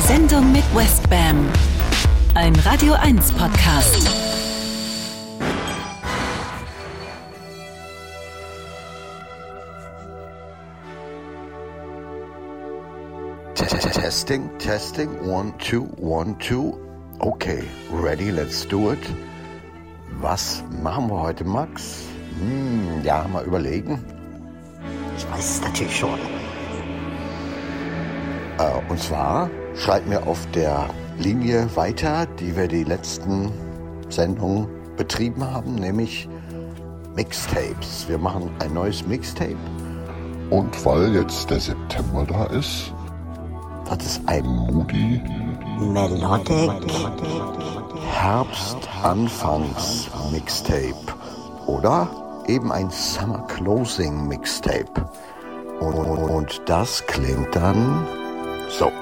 Die Sendung mit Westbam. Ein Radio 1 Podcast. Testing, testing, one, two, one, two. Okay, ready, let's do it. Was machen wir heute, Max? Hm, ja, mal überlegen. Ich weiß es natürlich schon. Äh, und zwar schreibt mir auf der Linie weiter, die wir die letzten Sendungen betrieben haben, nämlich Mixtapes. Wir machen ein neues Mixtape. Und weil jetzt der September da ist, Das ist ein Moody Melodic. Herbst-Anfangs-Mixtape. Oder eben ein Summer Closing Mixtape. Und, und das klingt dann so.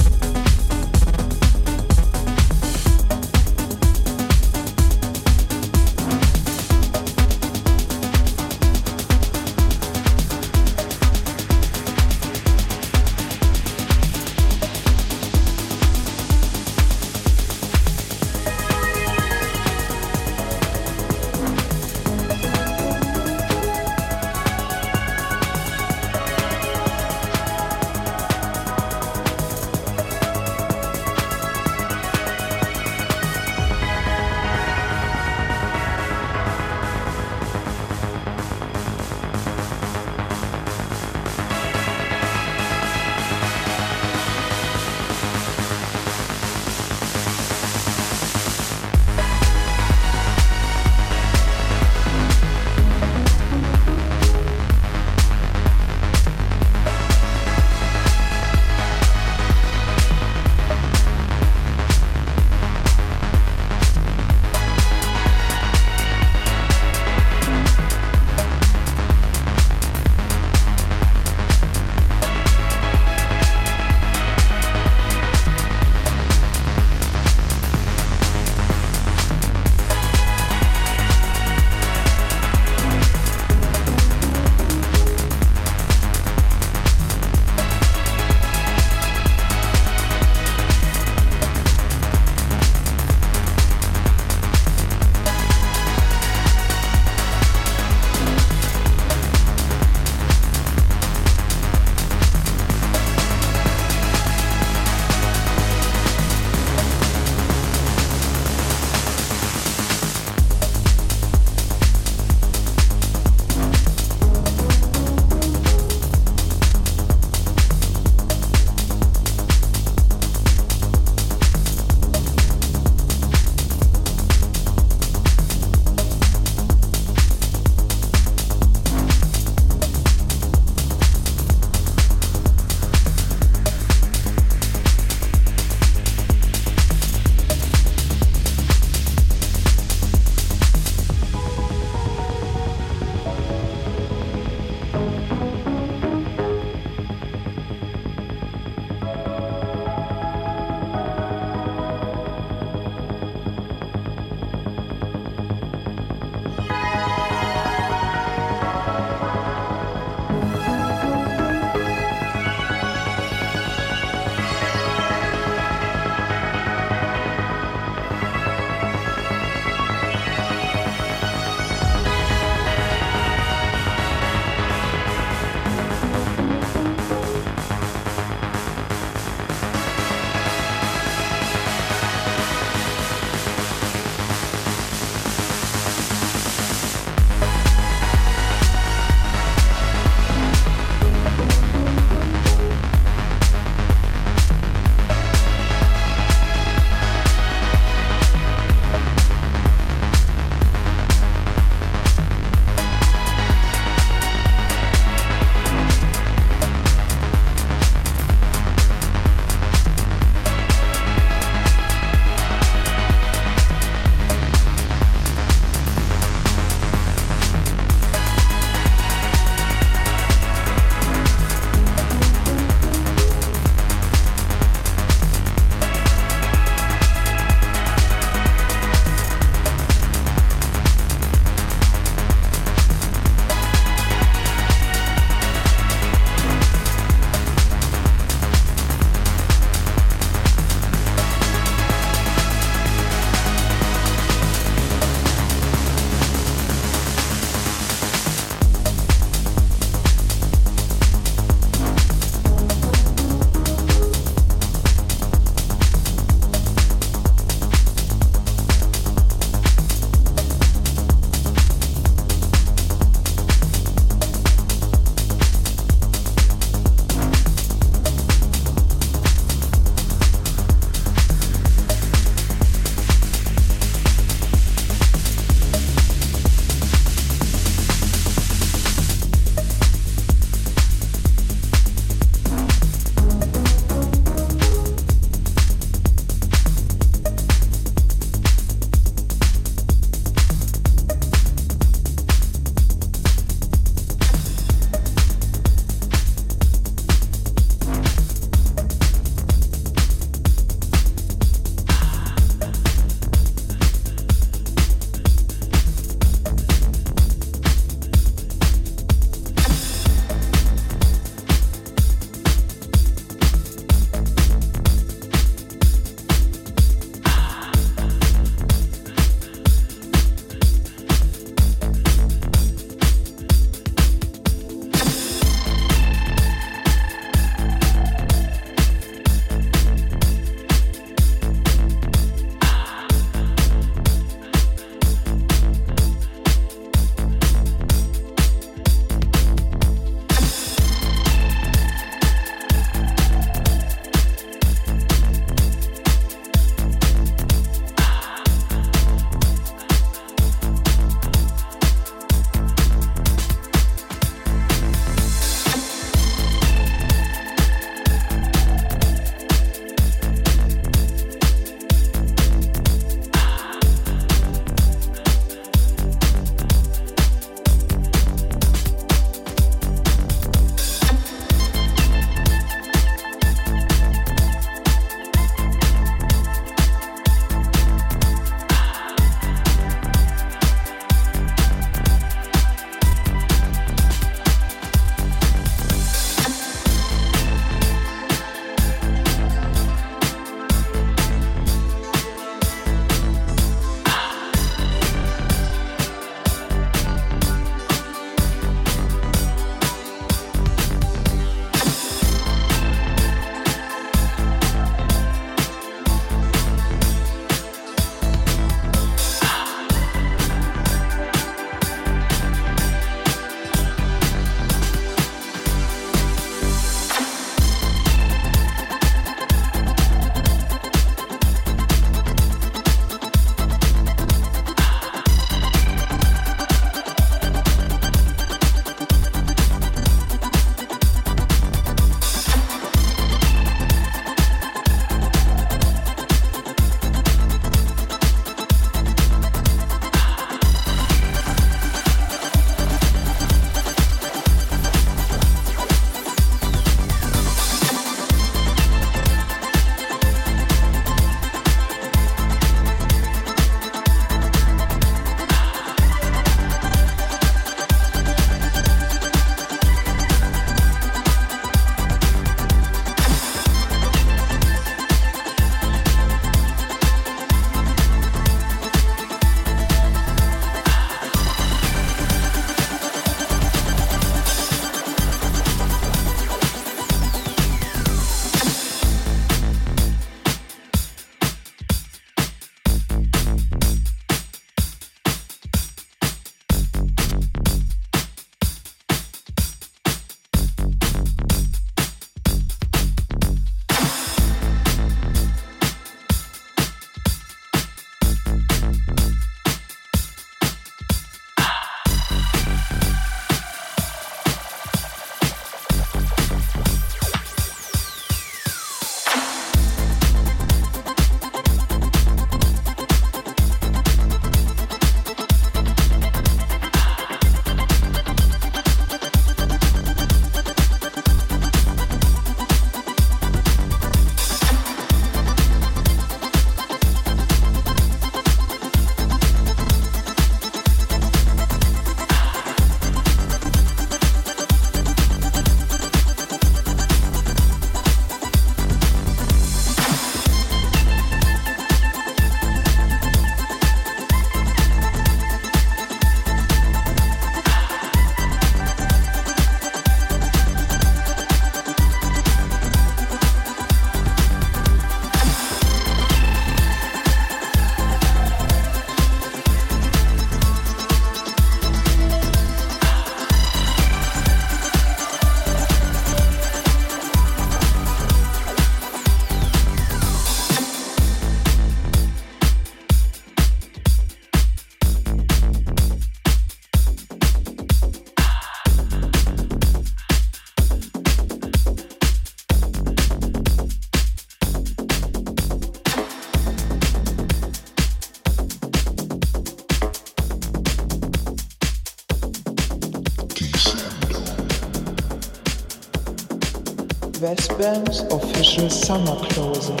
Westbam's official summer closer.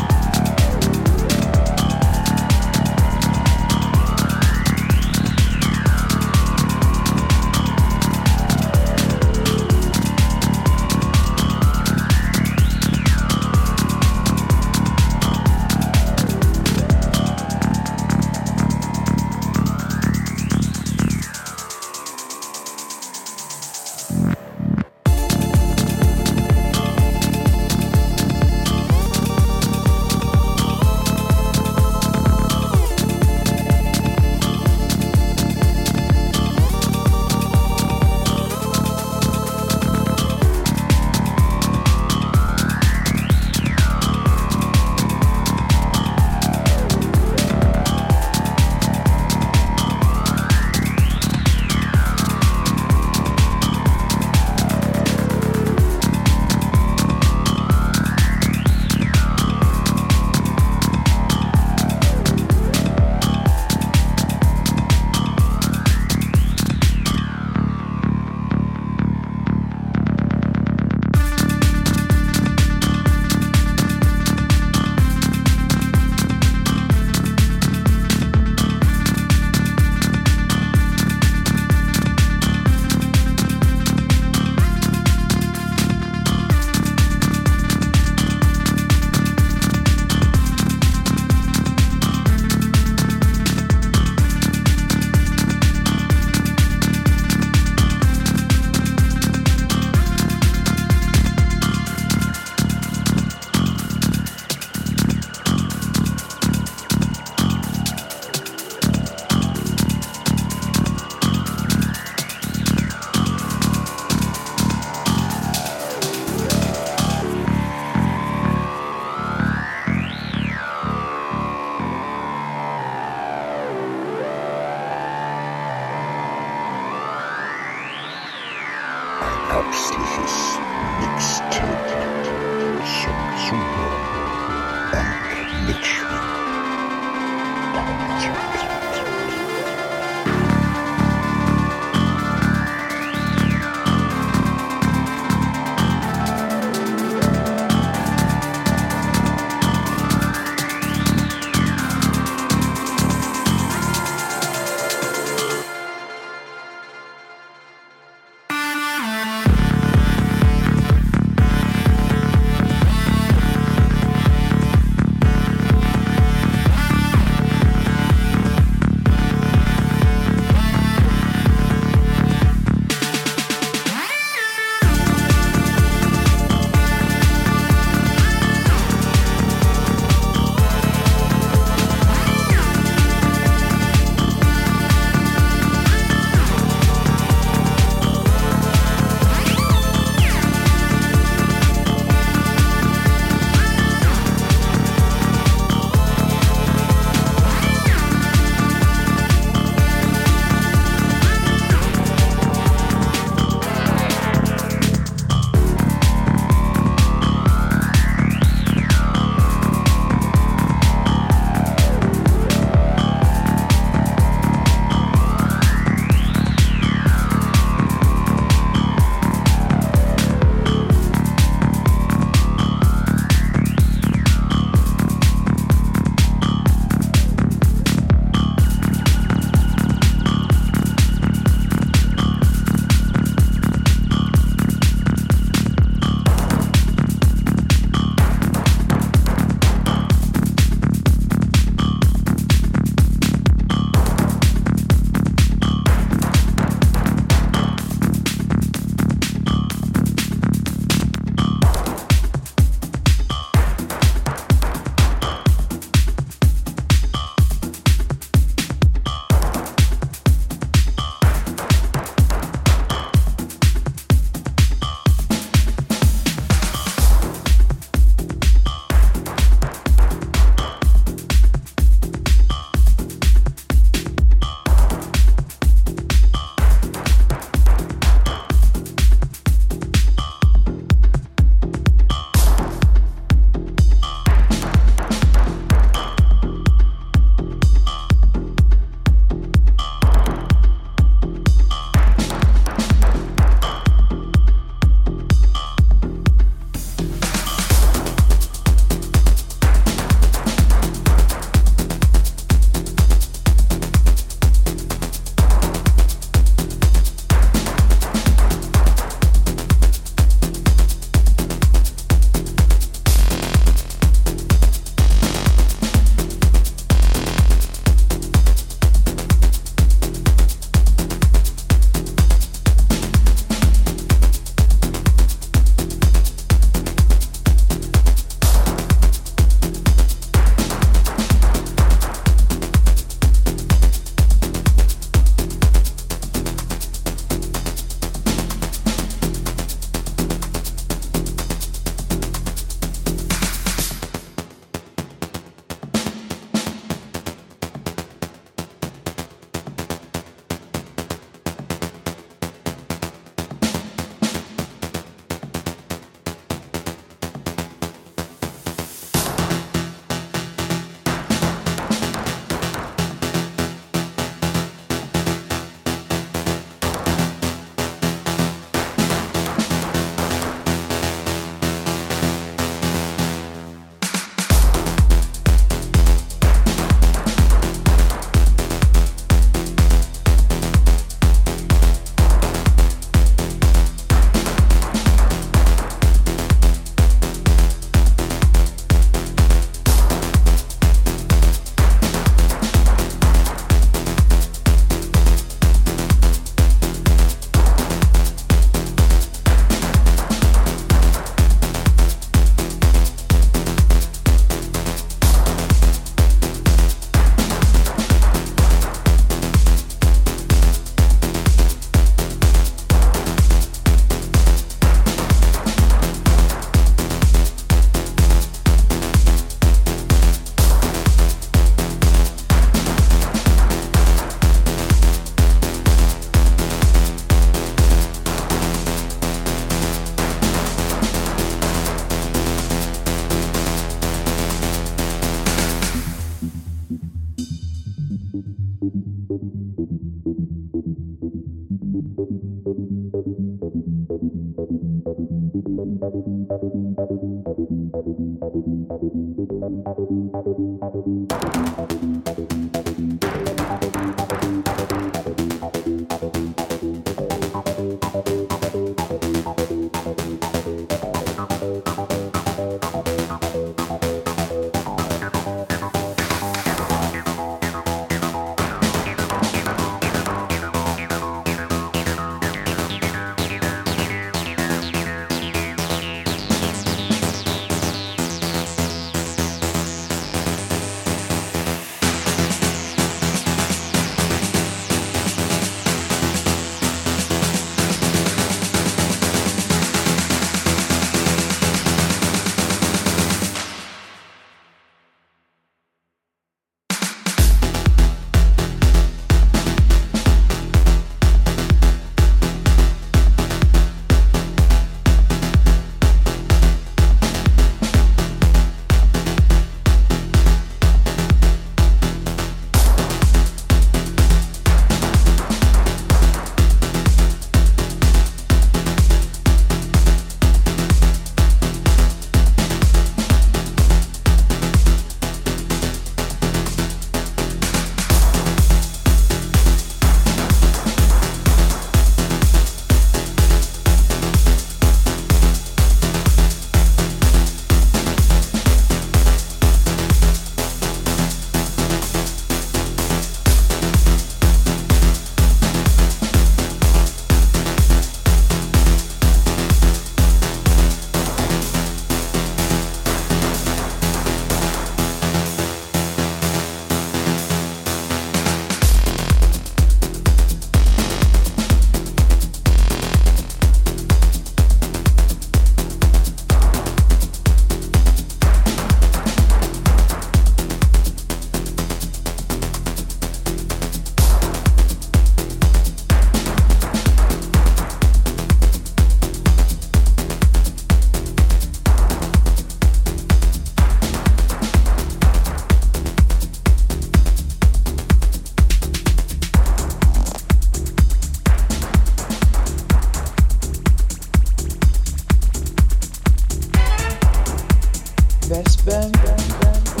best band.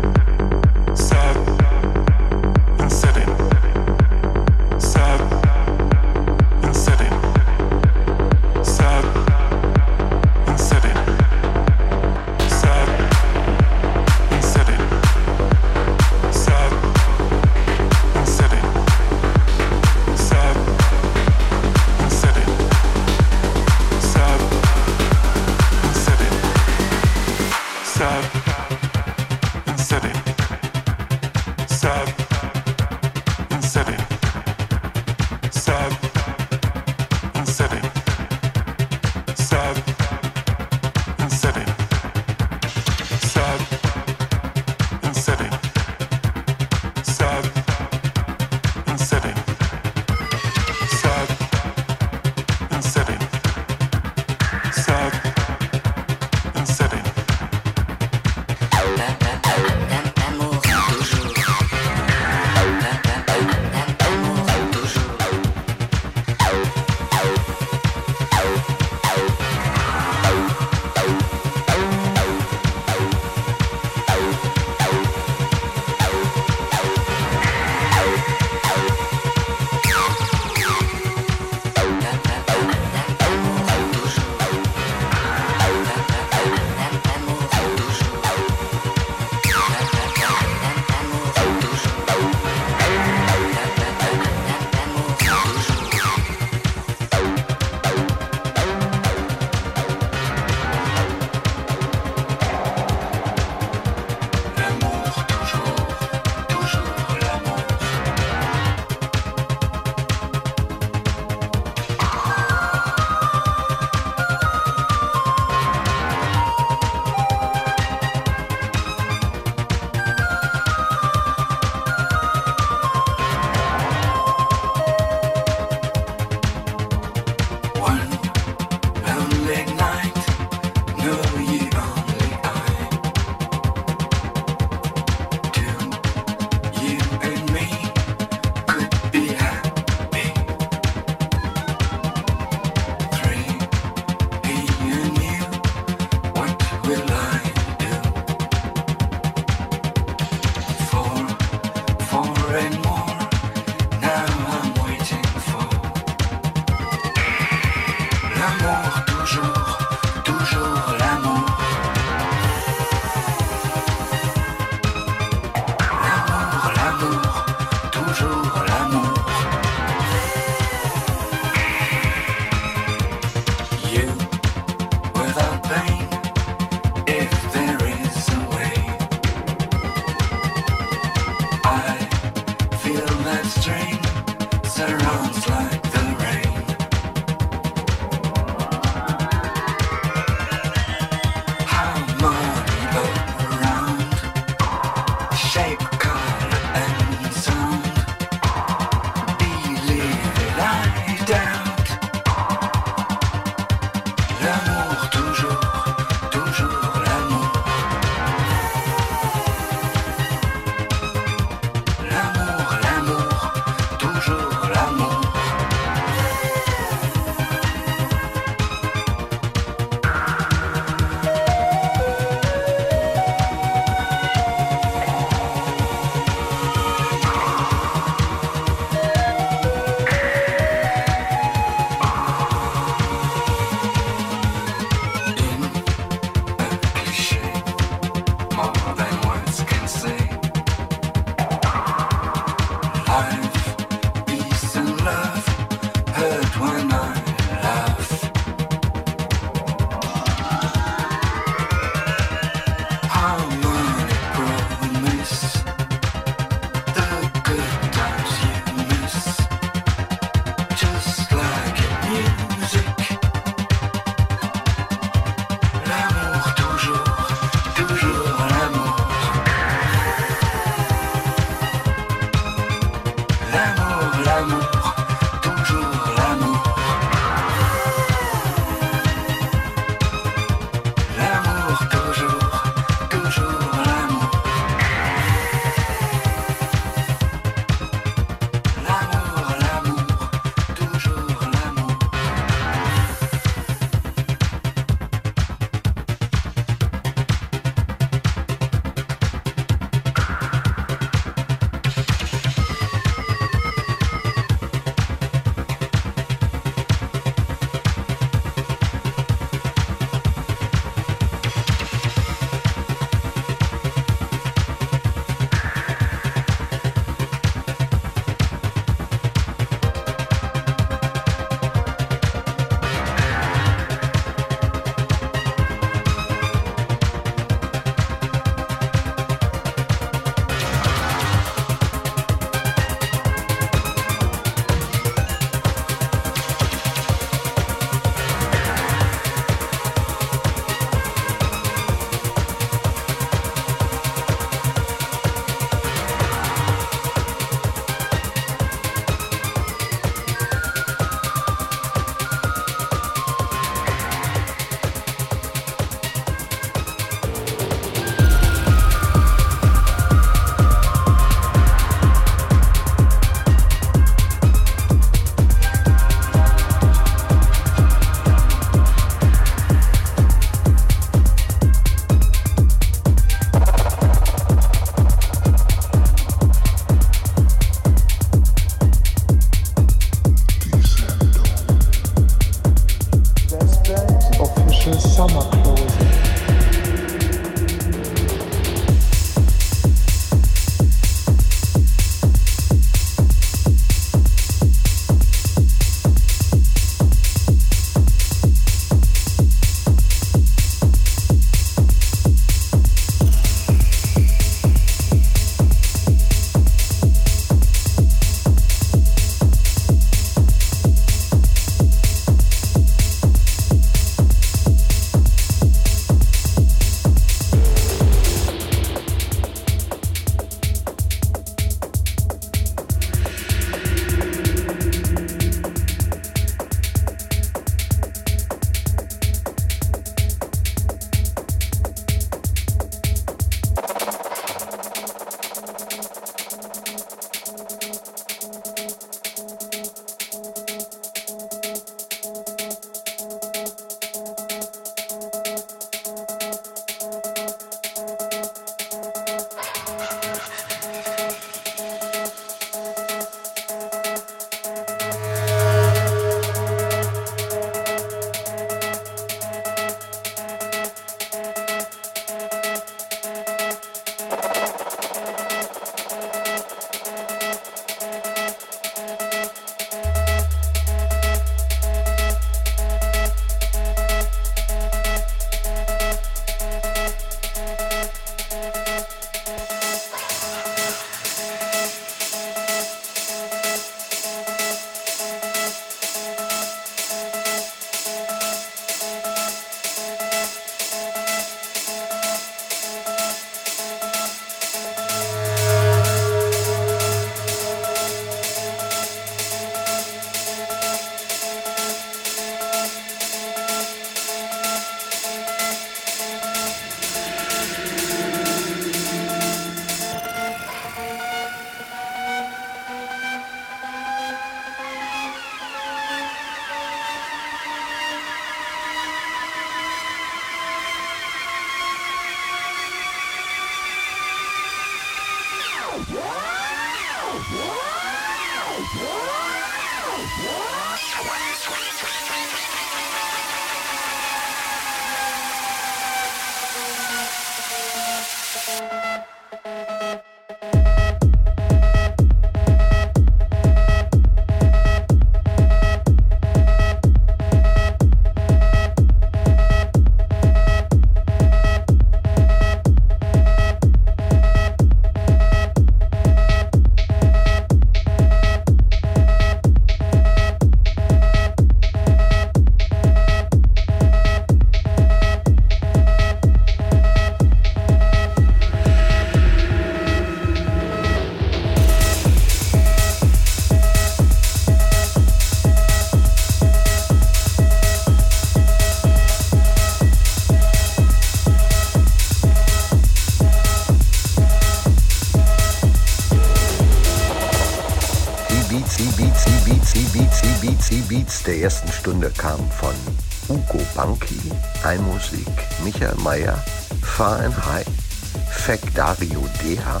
Fek Dario Deha,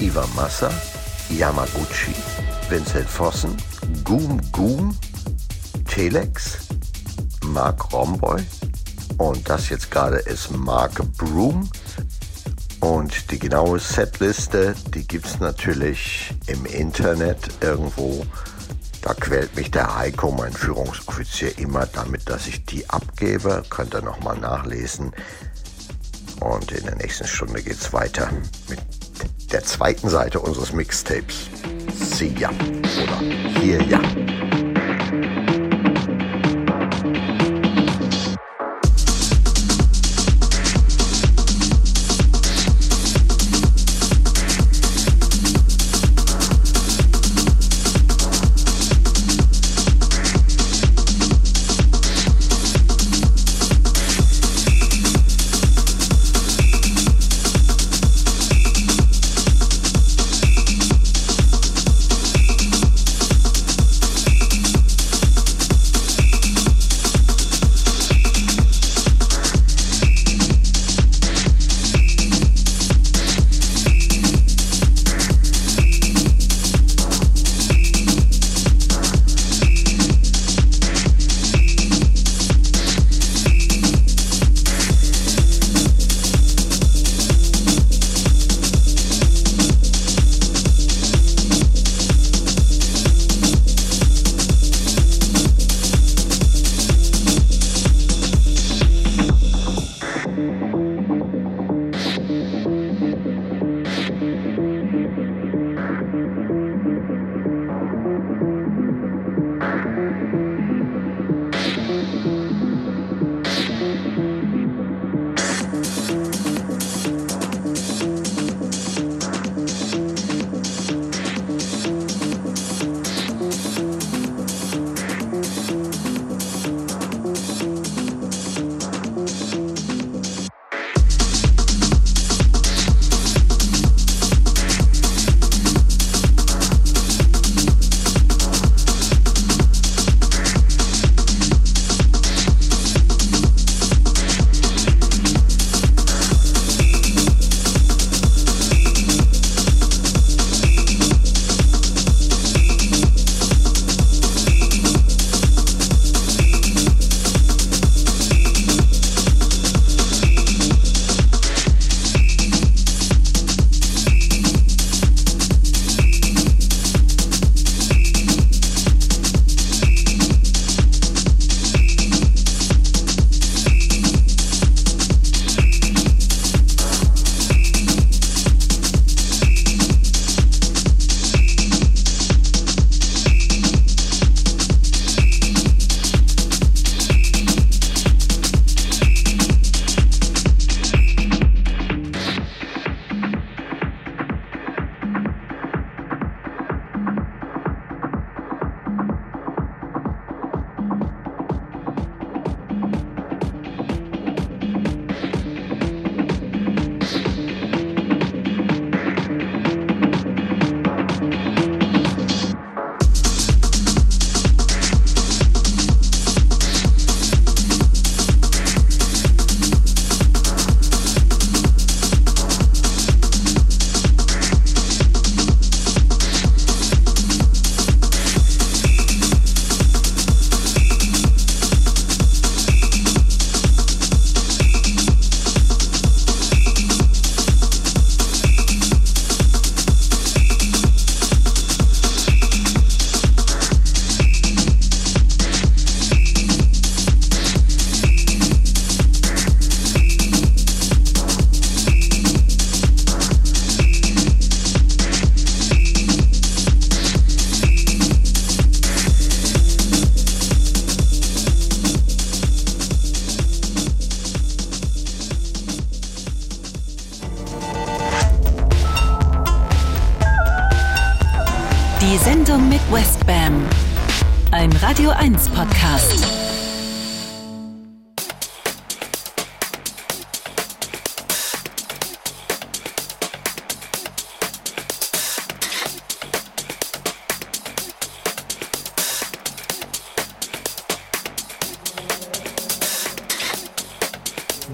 Iva Massa, Yamaguchi, Vincent Vossen, Goom Goom, Telex, Mark Romboy und das jetzt gerade ist Mark Broom. Und die genaue Setliste, die gibt es natürlich im Internet irgendwo. Da quält mich der Heiko, mein Führungsoffizier, immer damit, dass ich die abgebe. Könnt ihr nochmal nachlesen. In der nächsten Stunde geht es weiter mit der zweiten Seite unseres Mixtapes. See ya. Oder hier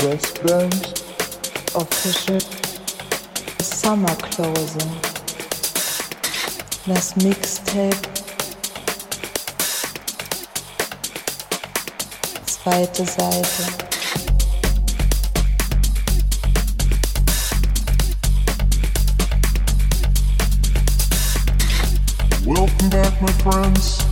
ja. Westbam's official summer clothing. Das Mixtape. Zweite Seite. Welcome back, my friends.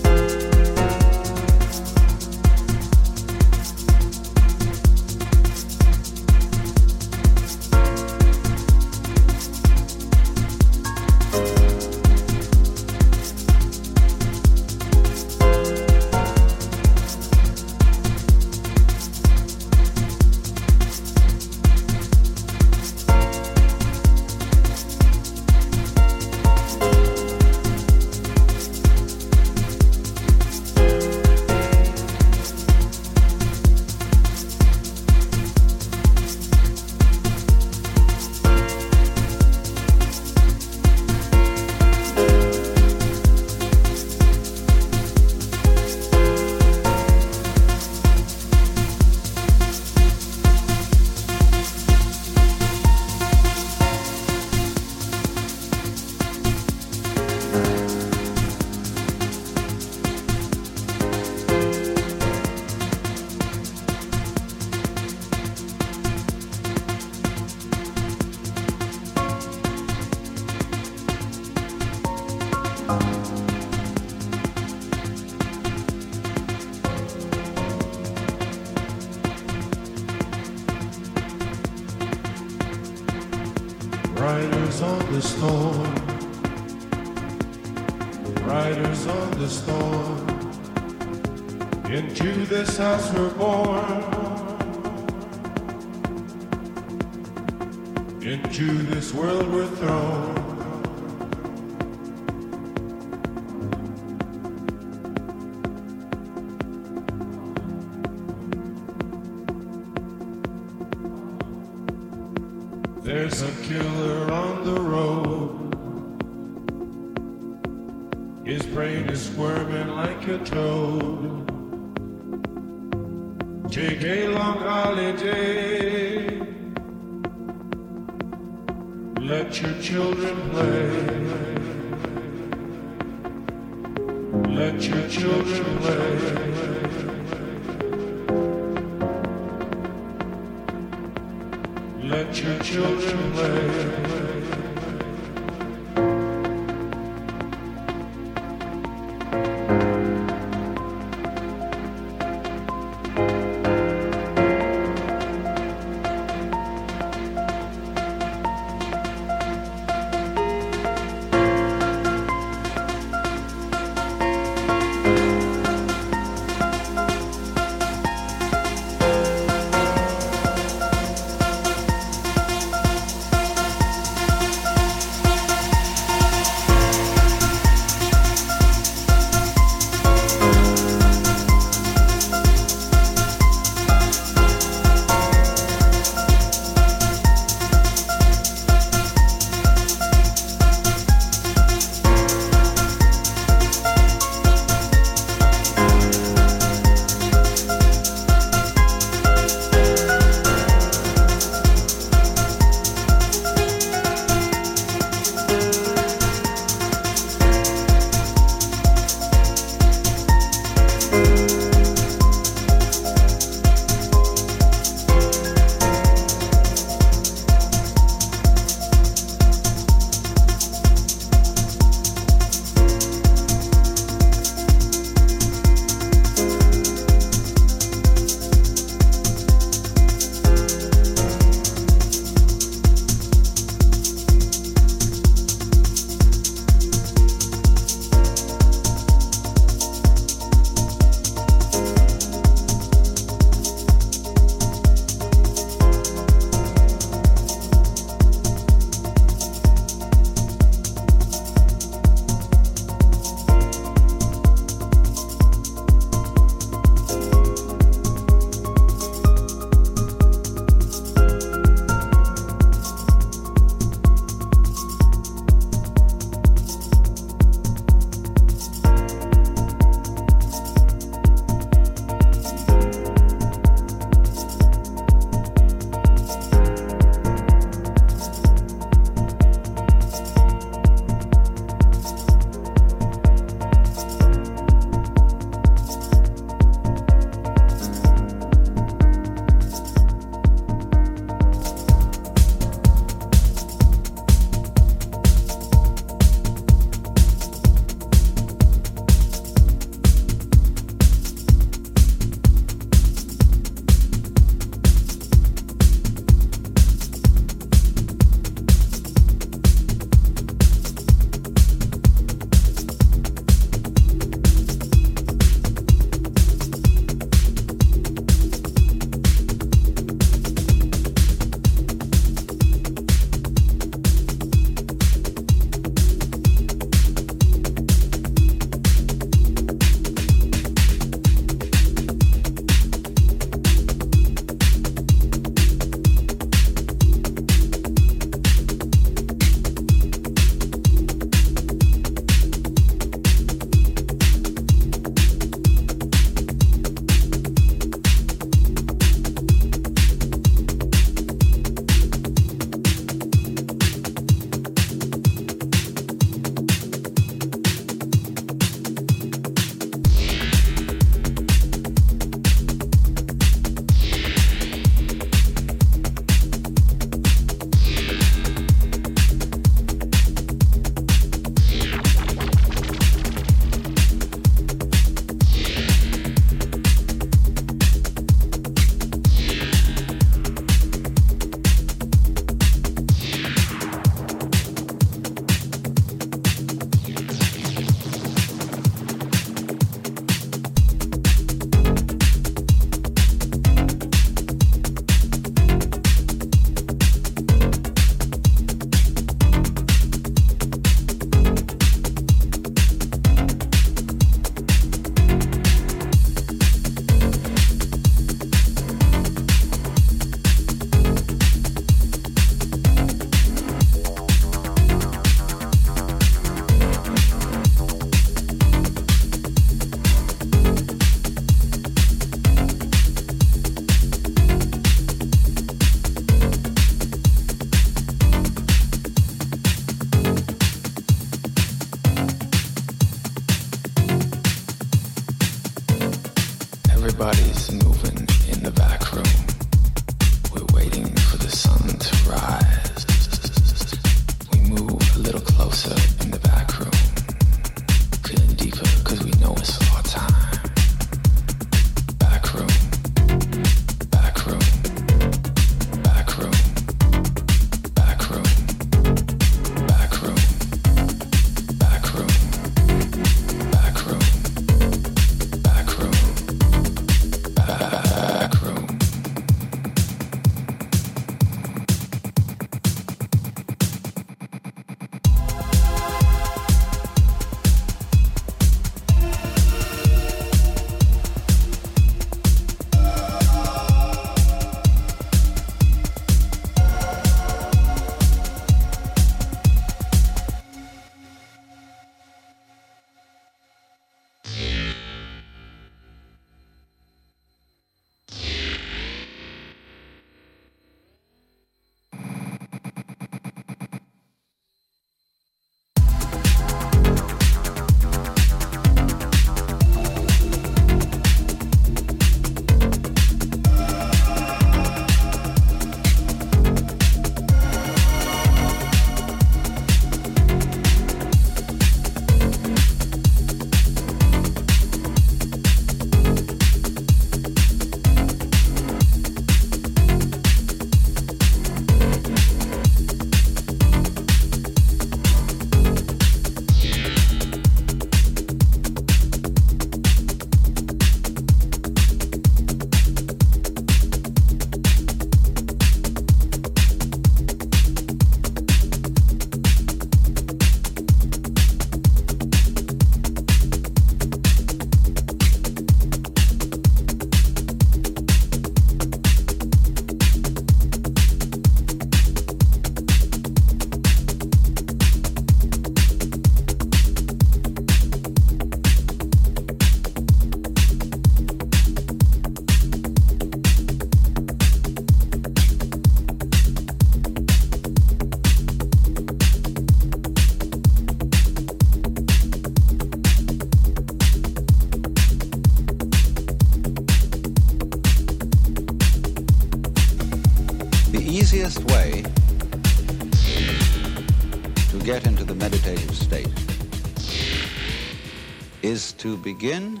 To begin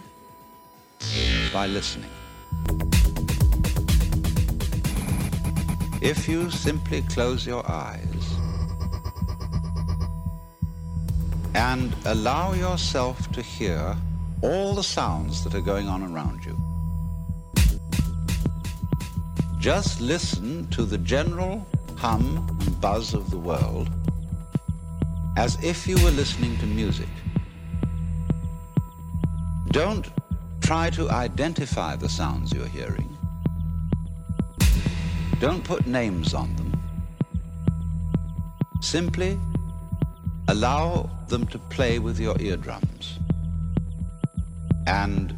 by listening. If you simply close your eyes and allow yourself to hear all the sounds that are going on around you, just listen to the general hum and buzz of the world as if you were listening to music. Try to identify the sounds you're hearing. Don't put names on them. Simply allow them to play with your eardrums and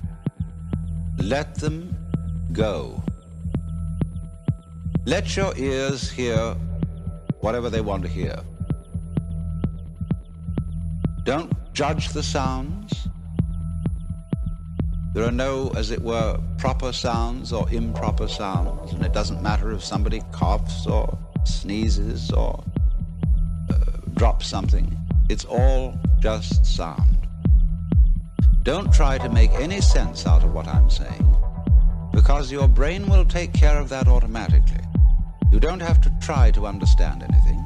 let them go. Let your ears hear whatever they want to hear. Don't judge the sounds. There are no, as it were, proper sounds or improper sounds, and it doesn't matter if somebody coughs or sneezes or uh, drops something. It's all just sound. Don't try to make any sense out of what I'm saying, because your brain will take care of that automatically. You don't have to try to understand anything.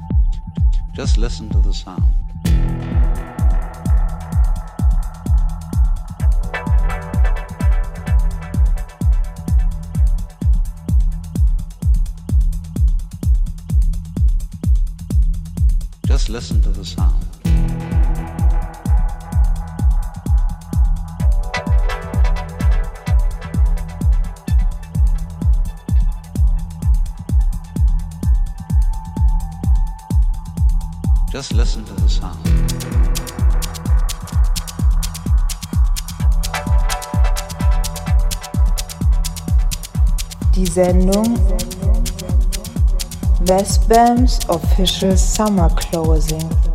Just listen to the sound. Listen to the sound. Just listen to the sound. Die Sendung Westbams Official Summer Closing.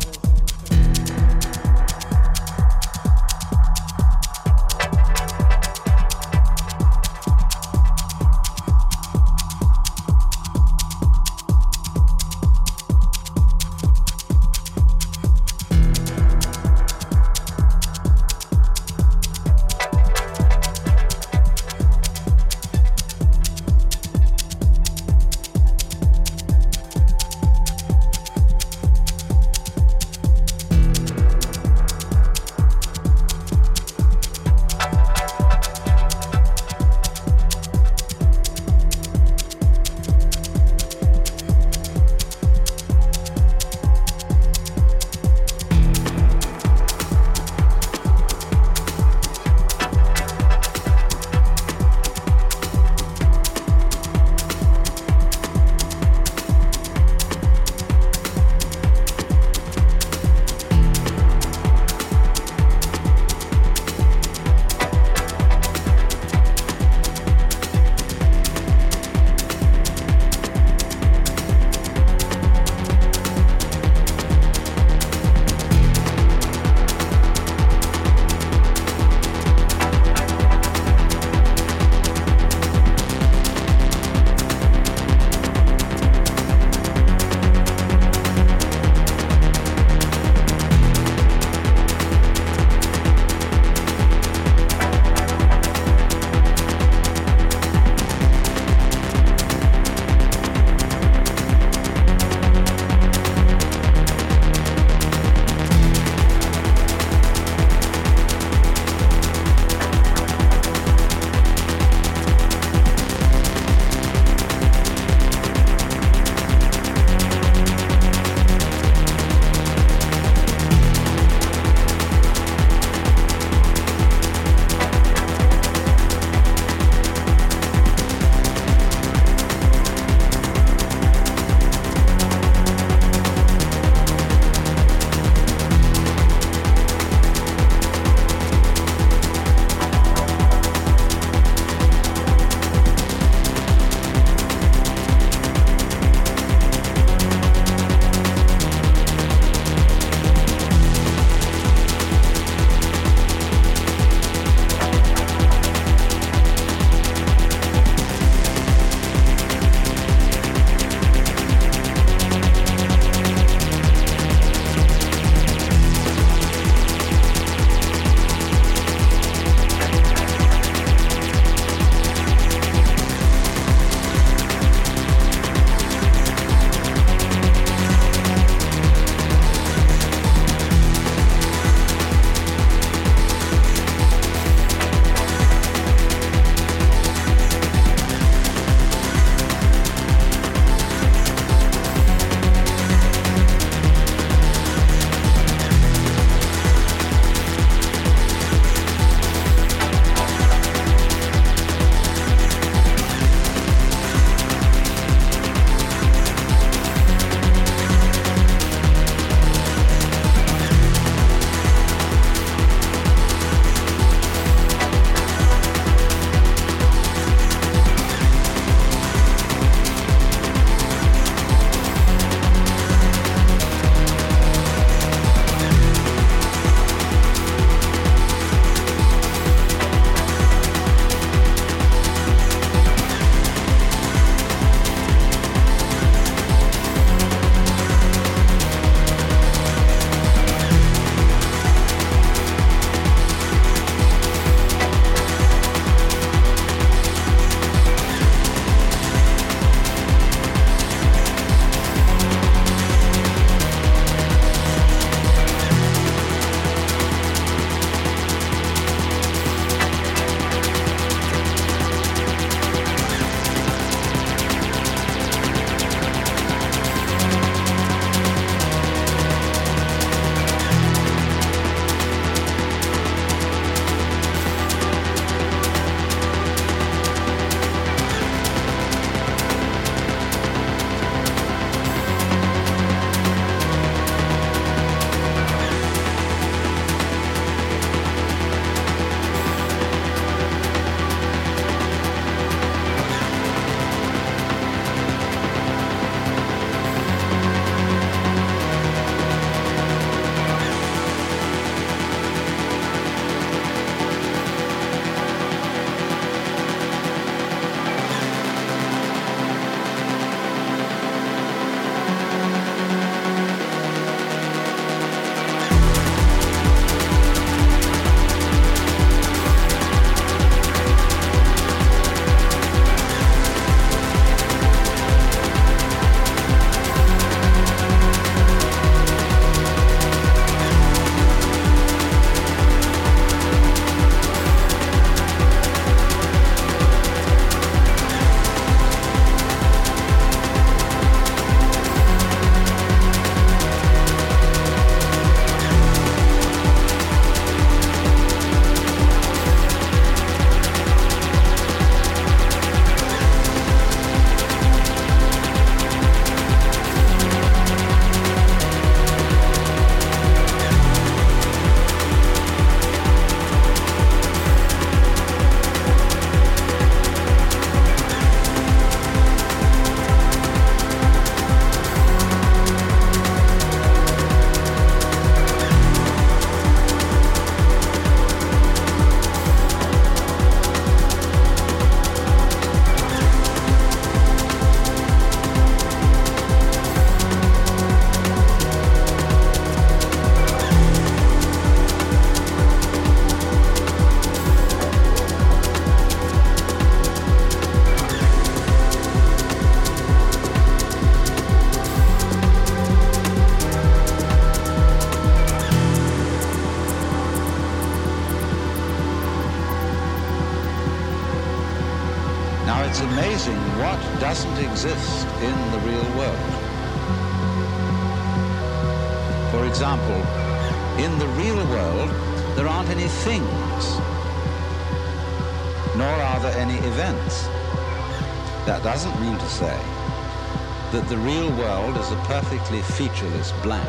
Perfectly featureless blank.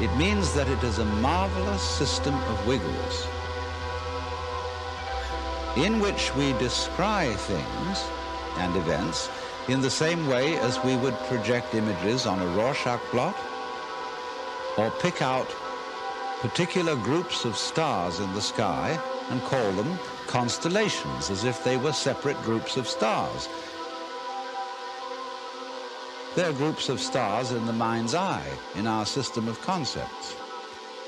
It means that it is a marvelous system of wiggles in which we descry things and events in the same way as we would project images on a Rorschach blot or pick out particular groups of stars in the sky and call them constellations as if they were separate groups of stars. They're groups of stars in the mind's eye, in our system of concepts.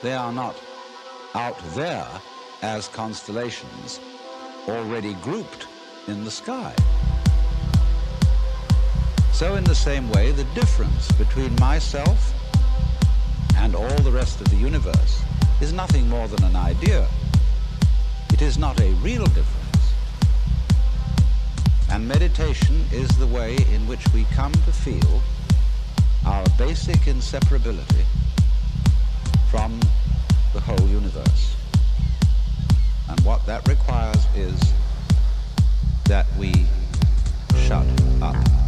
They are not out there as constellations, already grouped in the sky. So in the same way, the difference between myself and all the rest of the universe is nothing more than an idea. It is not a real difference. And meditation is the way in which we come to feel our basic inseparability from the whole universe. And what that requires is that we shut up.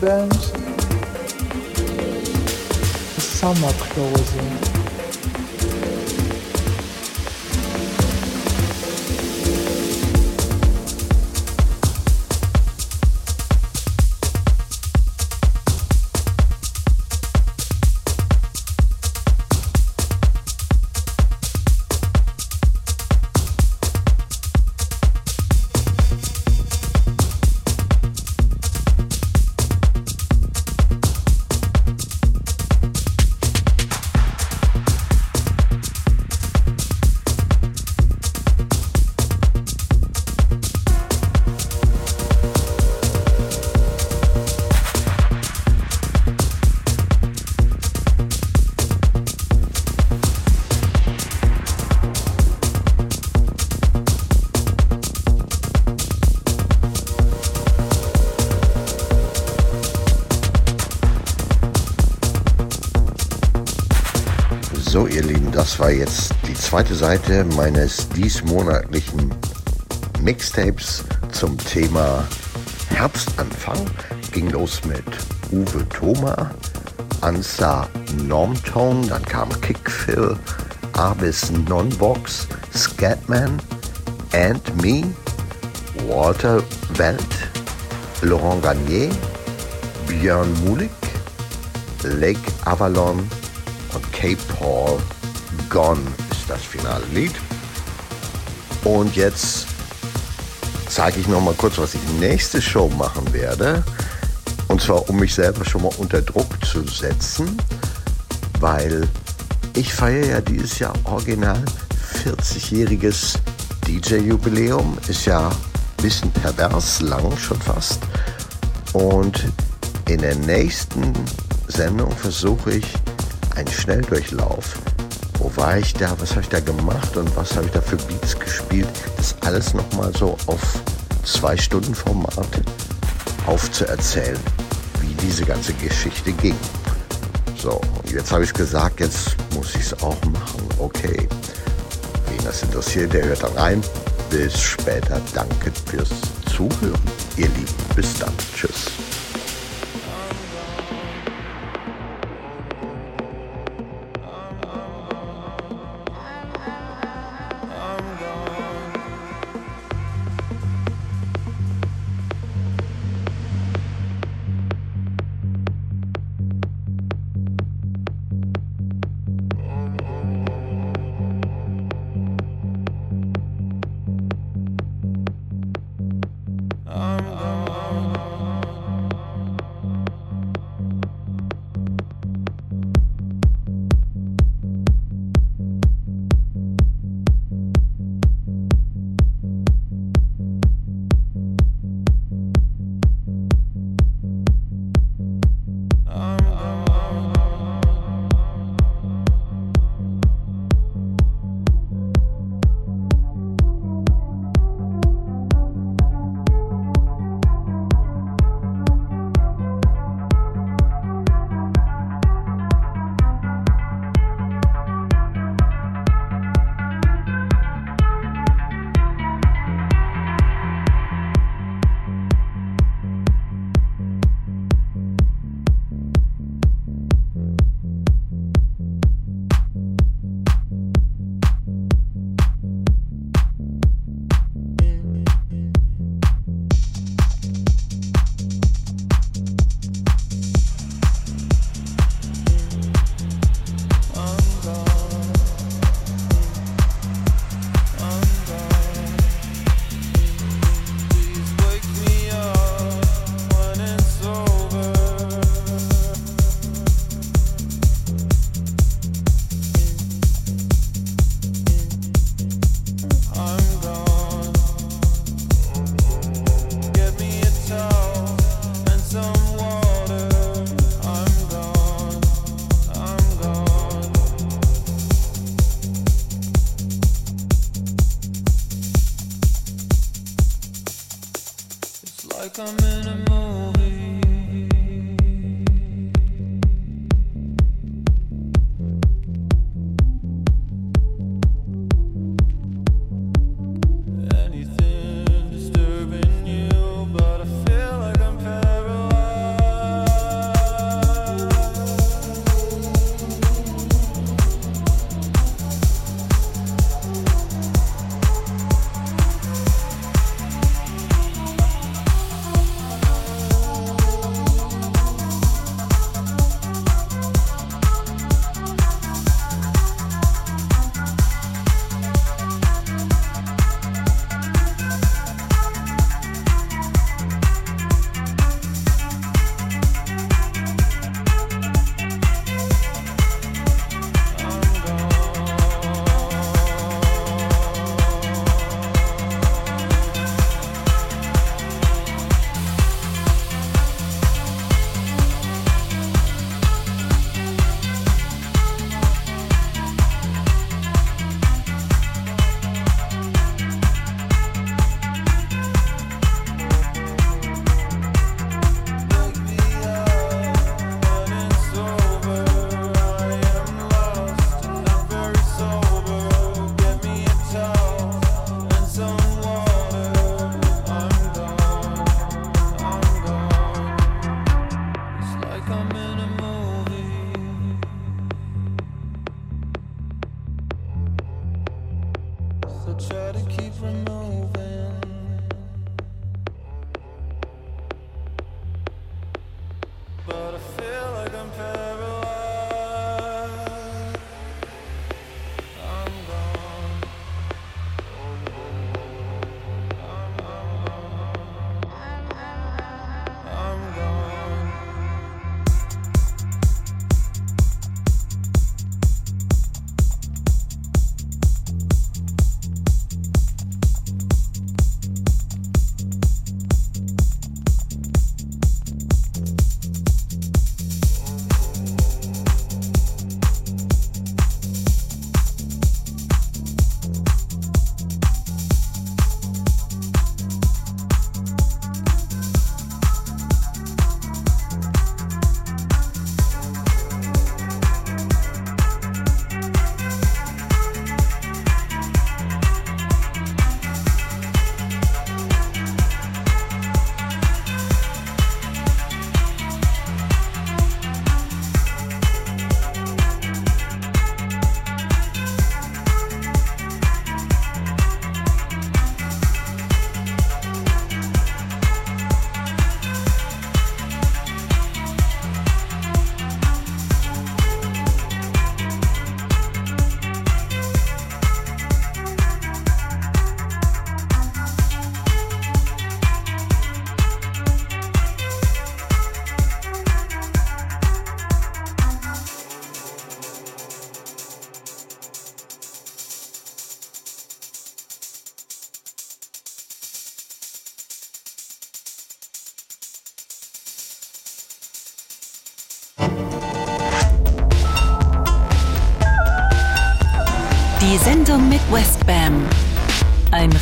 Westbams Summer Closing. Jetzt die zweite Seite meines diesmonatlichen Mixtapes zum Thema Herbstanfang. Ging los mit Uwe Thoma, Ansa Normtone, dann kam Kickfill, Abis Nonbox, Scatman, And Me, Walter Welt, Laurent Garnier, Björn Mulik, Lake Avalon und Cape Paul Gone ist das finale Lied. Und jetzt zeige ich noch mal kurz, was ich nächste Show machen werde. Und zwar, um mich selber schon mal unter Druck zu setzen, weil ich feiere ja dieses Jahr original 40-jähriges DJ-Jubiläum. Ist ja ein bisschen pervers lang schon fast. Und in der nächsten Sendung versuche ich einen Schnelldurchlauf. War ich da? Was habe ich da gemacht und was habe ich da für Beats gespielt? Das alles nochmal so auf zwei Stunden Format aufzuerzählen, wie diese ganze Geschichte ging. So, jetzt habe ich gesagt, jetzt muss ich es auch machen. Okay. Wen das interessiert, der hört dann rein. Bis später. Danke fürs Zuhören. Ihr Lieben, bis dann. Tschüss.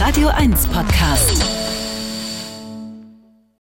Radio 1 Podcast.